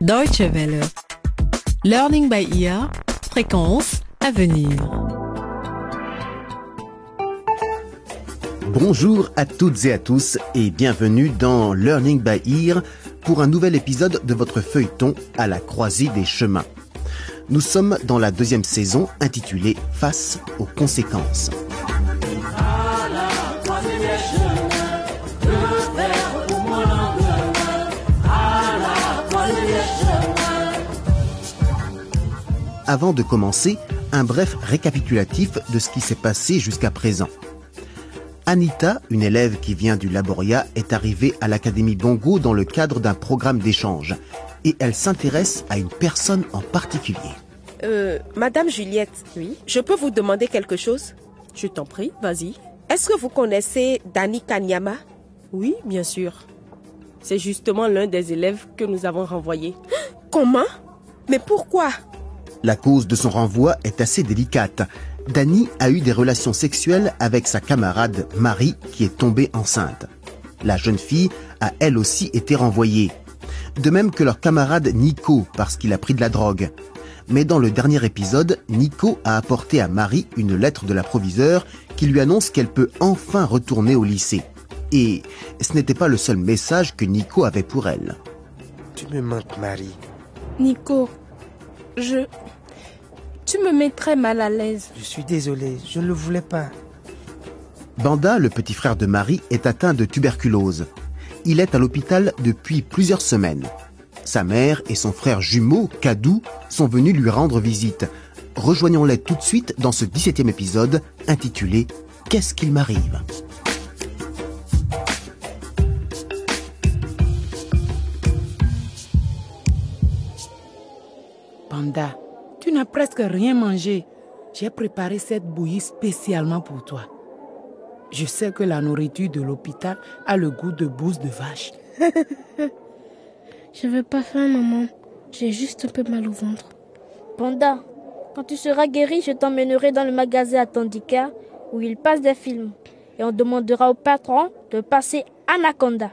Deutsche Welle. Learning by ear. Fréquence à venir. Bonjour à toutes et à tous et bienvenue dans Learning by Ear pour un nouvel épisode de votre feuilleton à la croisée des chemins. Nous sommes dans la deuxième saison intitulée Face aux conséquences. Avant de commencer, un bref récapitulatif de ce qui s'est passé jusqu'à présent. Anita, une élève qui vient du Laboria, est arrivée à l'Académie Bongo dans le cadre d'un programme d'échange et elle s'intéresse à une personne en particulier. Euh, Madame Juliette, Oui, je peux vous demander quelque chose? Je t'en prie, vas-y. Est-ce que vous connaissez Dani Kanyama Oui, bien sûr. C'est justement l'un des élèves que nous avons renvoyé. Comment? Mais pourquoi? La cause de son renvoi est assez délicate. Dani a eu des relations sexuelles avec sa camarade Marie qui est tombée enceinte. La jeune fille a elle aussi été renvoyée. De même que leur camarade Nico parce qu'il a pris de la drogue. Mais dans le dernier épisode, Nico a apporté à Marie une lettre de la proviseure qui lui annonce qu'elle peut enfin retourner au lycée. Et ce n'était pas le seul message que Nico avait pour elle. Tu me manques, Marie. Nico, je... Tu me mets très mal à l'aise. Je suis désolé, je ne le voulais pas. Banda, le petit frère de Marie, est atteint de tuberculose. Il est à l'hôpital depuis plusieurs semaines. Sa mère et son frère jumeau, Kadou, sont venus lui rendre visite. Rejoignons-les tout de suite dans ce 17e épisode intitulé Qu'est-ce qu'il m'arrive? Panda, tu n'as presque rien mangé. J'ai préparé cette bouillie spécialement pour toi. Je sais que la nourriture de l'hôpital a le goût de bouse de vache. Je veux pas faim, maman. J'ai juste un peu mal au ventre. Panda, quand tu seras guéri, je t'emmènerai dans le magasin Atlantica où il passe des films. Et on demandera au patron de passer Anaconda.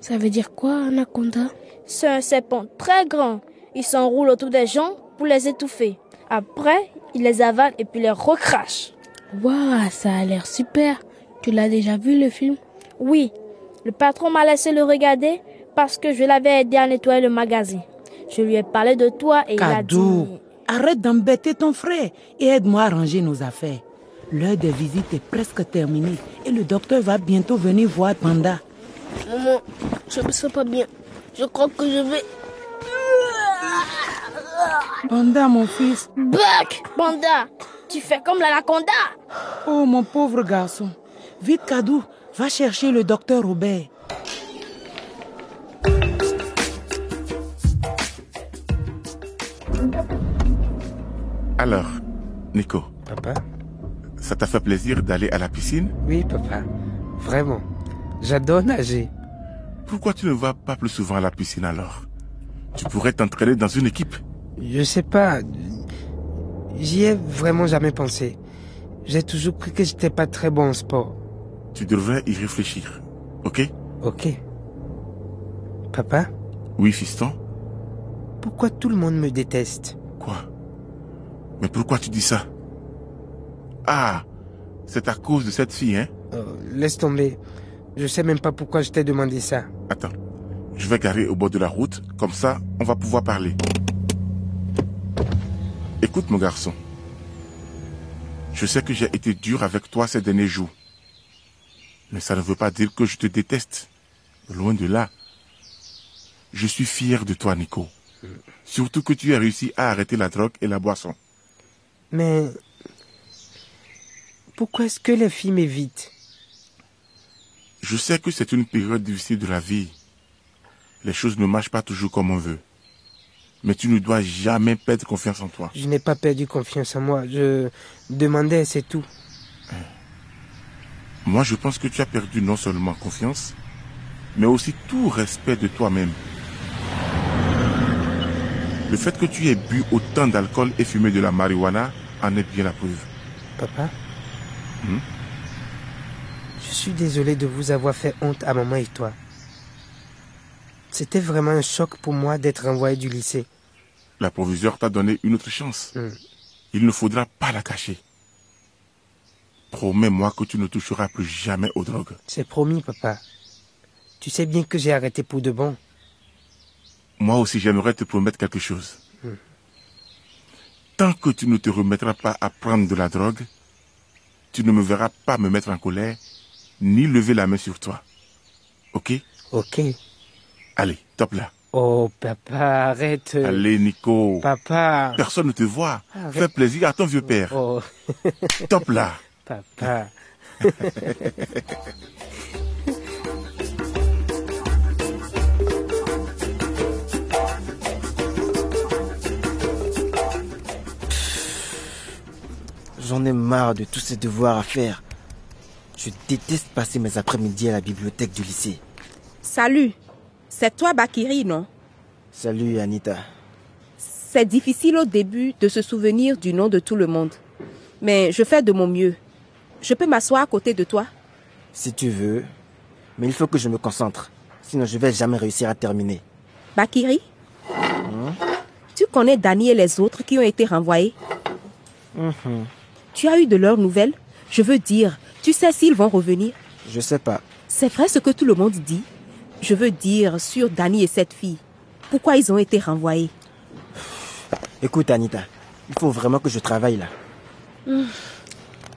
Ça veut dire quoi, Anaconda? C'est un serpent très grand. Il s'enroule autour des gens pour les étouffer. Après, il les avale et puis les recrache. Waouh, ça a l'air super. Tu l'as déjà vu le film? Oui, le patron m'a laissé le regarder parce que je l'avais aidé à nettoyer le magasin. Je lui ai parlé de toi et il a dit... arrête d'embêter ton frère et aide-moi à ranger nos affaires. L'heure des visites est presque terminée et le docteur va bientôt venir voir Panda. Maman, je me sens pas bien. Je crois que je vais... Panda, mon fils. Buck Panda, tu fais comme l'anaconda. Oh, mon pauvre garçon. Vite, Kadou, va chercher le docteur Robert. Alors, Nico, Papa? ça t'a fait plaisir d'aller à la piscine? Oui, papa. Vraiment. J'adore nager. Pourquoi tu ne vas pas plus souvent à la piscine alors? Tu pourrais t'entraîner dans une équipe. Je sais pas. J'y ai vraiment jamais pensé. J'ai toujours cru que j'étais pas très bon en sport. Tu devrais y réfléchir. Ok? Ok. Papa, Oui, fiston pourquoi tout le monde me déteste? Quoi? Mais pourquoi tu dis ça? Ah C'est à cause de cette fille, hein? Euh, Laisse tomber. Je sais même pas pourquoi je t'ai demandé ça. Attends. Je vais garer au bord de la route, comme ça, on va pouvoir parler. Écoute, mon garçon. Je sais que j'ai été dur avec toi ces derniers jours. Mais ça ne veut pas dire que je te déteste. Loin de là. Je suis fier de toi, Nico. Surtout que tu as réussi à arrêter la drogue et la boisson. Mais... Pourquoi est-ce que les filles m'évitent? Je sais que c'est une période difficile de la vie. Les choses ne marchent pas toujours comme on veut. Mais tu ne dois jamais perdre confiance en toi. Je n'ai pas perdu confiance en moi. Je demandais, c'est tout. Moi, je pense que tu as perdu non seulement confiance, mais aussi tout respect de toi-même. Le fait que tu aies bu autant d'alcool et fumé de la marijuana en est bien la preuve. Papa? Hmm? Je suis désolé de vous avoir fait honte à maman et toi. C'était vraiment un choc pour moi d'être renvoyé du lycée. La proviseure t'a donné une autre chance. Hmm. Il ne faudra pas la cacher. Promets-moi que tu ne toucheras plus jamais aux drogues. C'est promis, papa. Tu sais bien que j'ai arrêté pour de bon. Moi aussi, j'aimerais te promettre quelque chose. Hmm. Tant que tu ne te remettras pas à prendre de la drogue, tu ne me verras pas me mettre en colère, ni lever la main sur toi. Ok? Ok. Allez, top là. Oh, papa, arrête. Allez, Nico. Papa. Personne ne te voit. Arrête. Fais plaisir à ton vieux père. Oh, Top là. papa. J'en ai marre de tous ces devoirs à faire. Je déteste passer mes après-midi à la bibliothèque du lycée. Salut. C'est toi, Bakiri, non? Salut Anita. C'est difficile au début de se souvenir du nom de tout le monde. Mais je fais de mon mieux. Je peux m'asseoir à côté de toi? Si tu veux. Mais il faut que je me concentre. Sinon je vais jamais réussir à terminer. Bakiri? Tu connais Dani et les autres qui ont été renvoyés? Mhm. Tu as eu de leurs nouvelles? Je veux dire, tu sais s'ils vont revenir? Je sais pas. C'est vrai ce que tout le monde dit? Je veux dire sur Dani et cette fille. Pourquoi ils ont été renvoyés? Écoute Anita, il faut vraiment que je travaille là.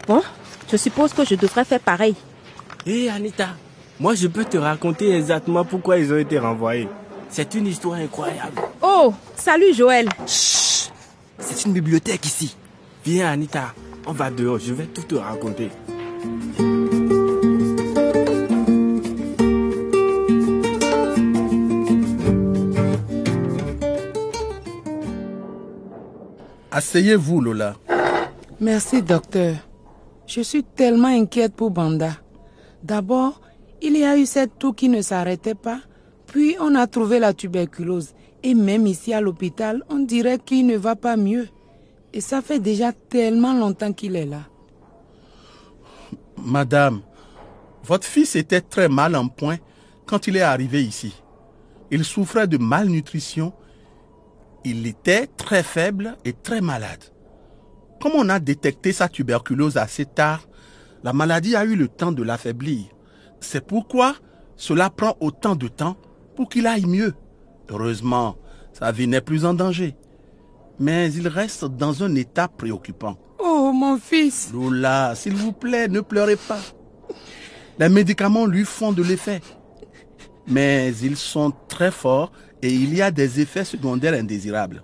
Bon, je suppose que je devrais faire pareil. Hé Anita, moi je peux te raconter exactement pourquoi ils ont été renvoyés. C'est une histoire incroyable. Oh, salut Joël. C'est une bibliothèque ici. Viens Anita, on va dehors, je vais tout te raconter. Asseyez-vous, Lola. Merci, docteur. Je suis tellement inquiète pour Banda. D'abord, il y a eu cette toux qui ne s'arrêtait pas. Puis, on a trouvé la tuberculose. Et même ici à l'hôpital, on dirait qu'il ne va pas mieux. Et ça fait déjà tellement longtemps qu'il est là. Madame, votre fils était très mal en point quand il est arrivé ici. Il souffrait de malnutrition. Il était très faible et très malade. Comme on a détecté sa tuberculose assez tard, la maladie a eu le temps de l'affaiblir. C'est pourquoi cela prend autant de temps pour qu'il aille mieux. Heureusement, sa vie n'est plus en danger. Mais il reste dans un état préoccupant. Oh, mon fils. Lola, s'il vous plaît, ne pleurez pas. Les médicaments lui font de l'effet. Mais ils sont très forts et il y a des effets secondaires indésirables.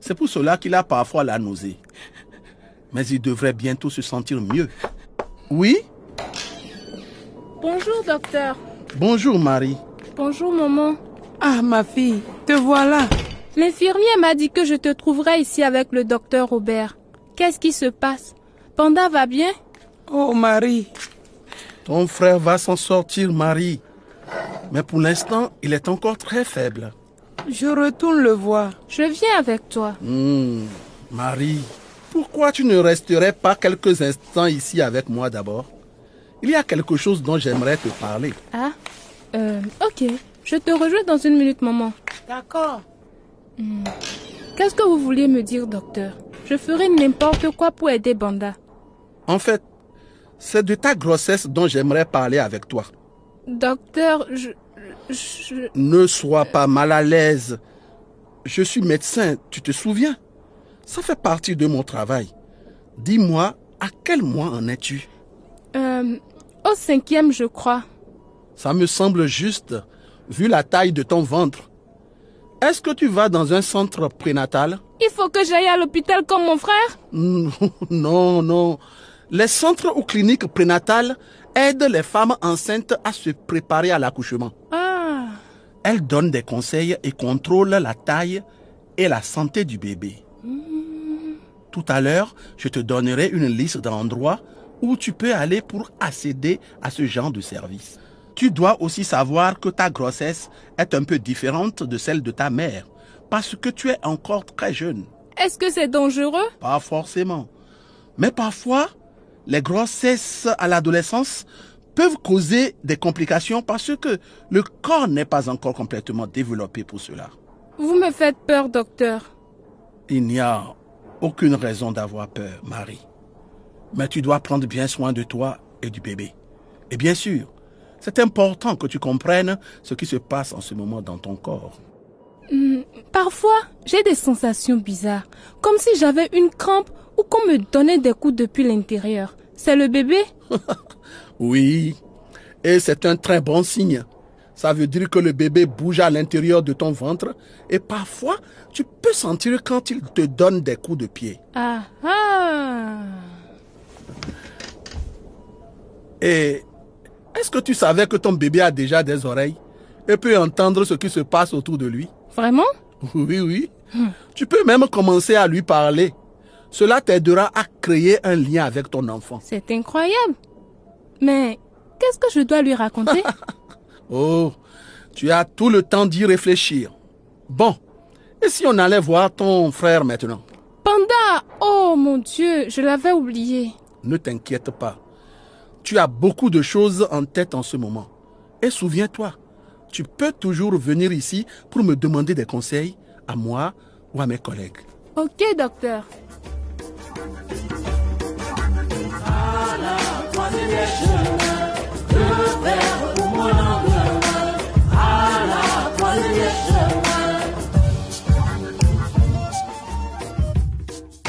C'est pour cela qu'il a parfois la nausée. Mais il devrait bientôt se sentir mieux. Oui? Bonjour, docteur. Bonjour Marie. Bonjour, maman. Ah, ma fille, te voilà. L'infirmière m'a dit que je te trouverais ici avec le docteur Robert. Qu'est-ce qui se passe? Panda va bien? Oh, Marie. Ton frère va s'en sortir, Marie. Mais pour l'instant, il est encore très faible. Je retourne le voir. Je viens avec toi. Hmm, Marie, pourquoi tu ne resterais pas quelques instants ici avec moi d'abord? Il y a quelque chose dont j'aimerais te parler. Ah Euh, ok. Je te rejoins dans une minute, maman. D'accord. Hmm. Qu'est-ce que vous vouliez me dire, docteur? Je ferai n'importe quoi pour aider Banda. En fait, c'est de ta grossesse dont j'aimerais parler avec toi. Docteur, je... je... Ne sois pas mal à l'aise. Je suis médecin, tu te souviens? Ça fait partie de mon travail. Dis-moi, à quel mois en es-tu? Euh, au cinquième, je crois. Ça me semble juste, vu la taille de ton ventre. Est-ce que tu vas dans un centre prénatal? Il faut que j'aille à l'hôpital comme mon frère Non, non. Les centres ou cliniques prénatales aident les femmes enceintes à se préparer à l'accouchement. Ah. Elles donnent des conseils et contrôlent la taille et la santé du bébé. Tout à l'heure, je te donnerai une liste d'endroits où tu peux aller pour accéder à ce genre de service. Tu dois aussi savoir que ta grossesse est un peu différente de celle de ta mère, parce que tu es encore très jeune. Est-ce que c'est dangereux? Pas forcément. Mais parfois, les grossesses à l'adolescence peuvent causer des complications parce que le corps n'est pas encore complètement développé pour cela. Vous me faites peur, docteur. Il n'y a aucune raison d'avoir peur, Marie. Mais tu dois prendre bien soin de toi et du bébé. Et bien sûr, c'est important que tu comprennes ce qui se passe en ce moment dans ton corps. Hmm, parfois, j'ai des sensations bizarres, comme si j'avais une crampe ou qu'on me donnait des coups depuis l'intérieur. C'est le bébé? Oui, et c'est un très bon signe. Ça veut dire que le bébé bouge à l'intérieur de ton ventre et parfois tu peux sentir quand il te donne des coups de pied. Ah ah Et est-ce que tu savais que ton bébé a déjà des oreilles et peut entendre ce qui se passe autour de lui? Vraiment? Oui, oui. Tu peux même commencer à lui parler. Cela t'aidera à créer un lien avec ton enfant. C'est incroyable. Mais qu'est-ce que je dois lui raconter? Oh, tu as tout le temps d'y réfléchir. Bon, et si on allait voir ton frère maintenant? Panda Oh mon Dieu, je l'avais oublié. Ne t'inquiète pas. Tu as beaucoup de choses en tête en ce moment. Et souviens-toi, tu peux toujours venir ici pour me demander des conseils à moi ou à mes collègues. Ok, docteur.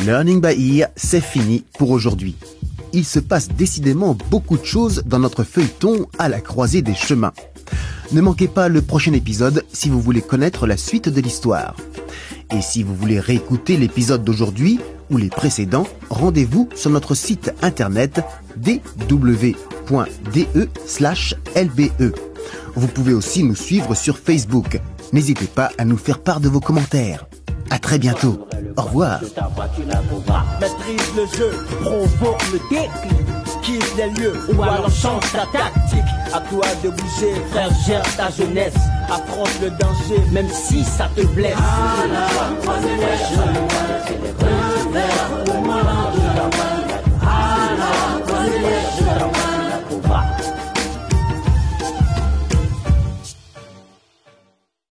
Learning by Ear, c'est fini pour aujourd'hui. Il se passe décidément beaucoup de choses dans notre feuilleton à la croisée des chemins. Ne manquez pas le prochain épisode si vous voulez connaître la suite de l'histoire. Et si vous voulez réécouter l'épisode d'aujourd'hui ou les précédents, rendez-vous sur notre site internet dw.de/lbe. Vous pouvez aussi nous suivre sur Facebook. N'hésitez pas à nous faire part de vos commentaires. À très bientôt. Au revoir. Quitte les lieux ou alors change ta tactique. À toi de bouger, frère, gère ta jeunesse. Approche le danger, même si ça te blesse.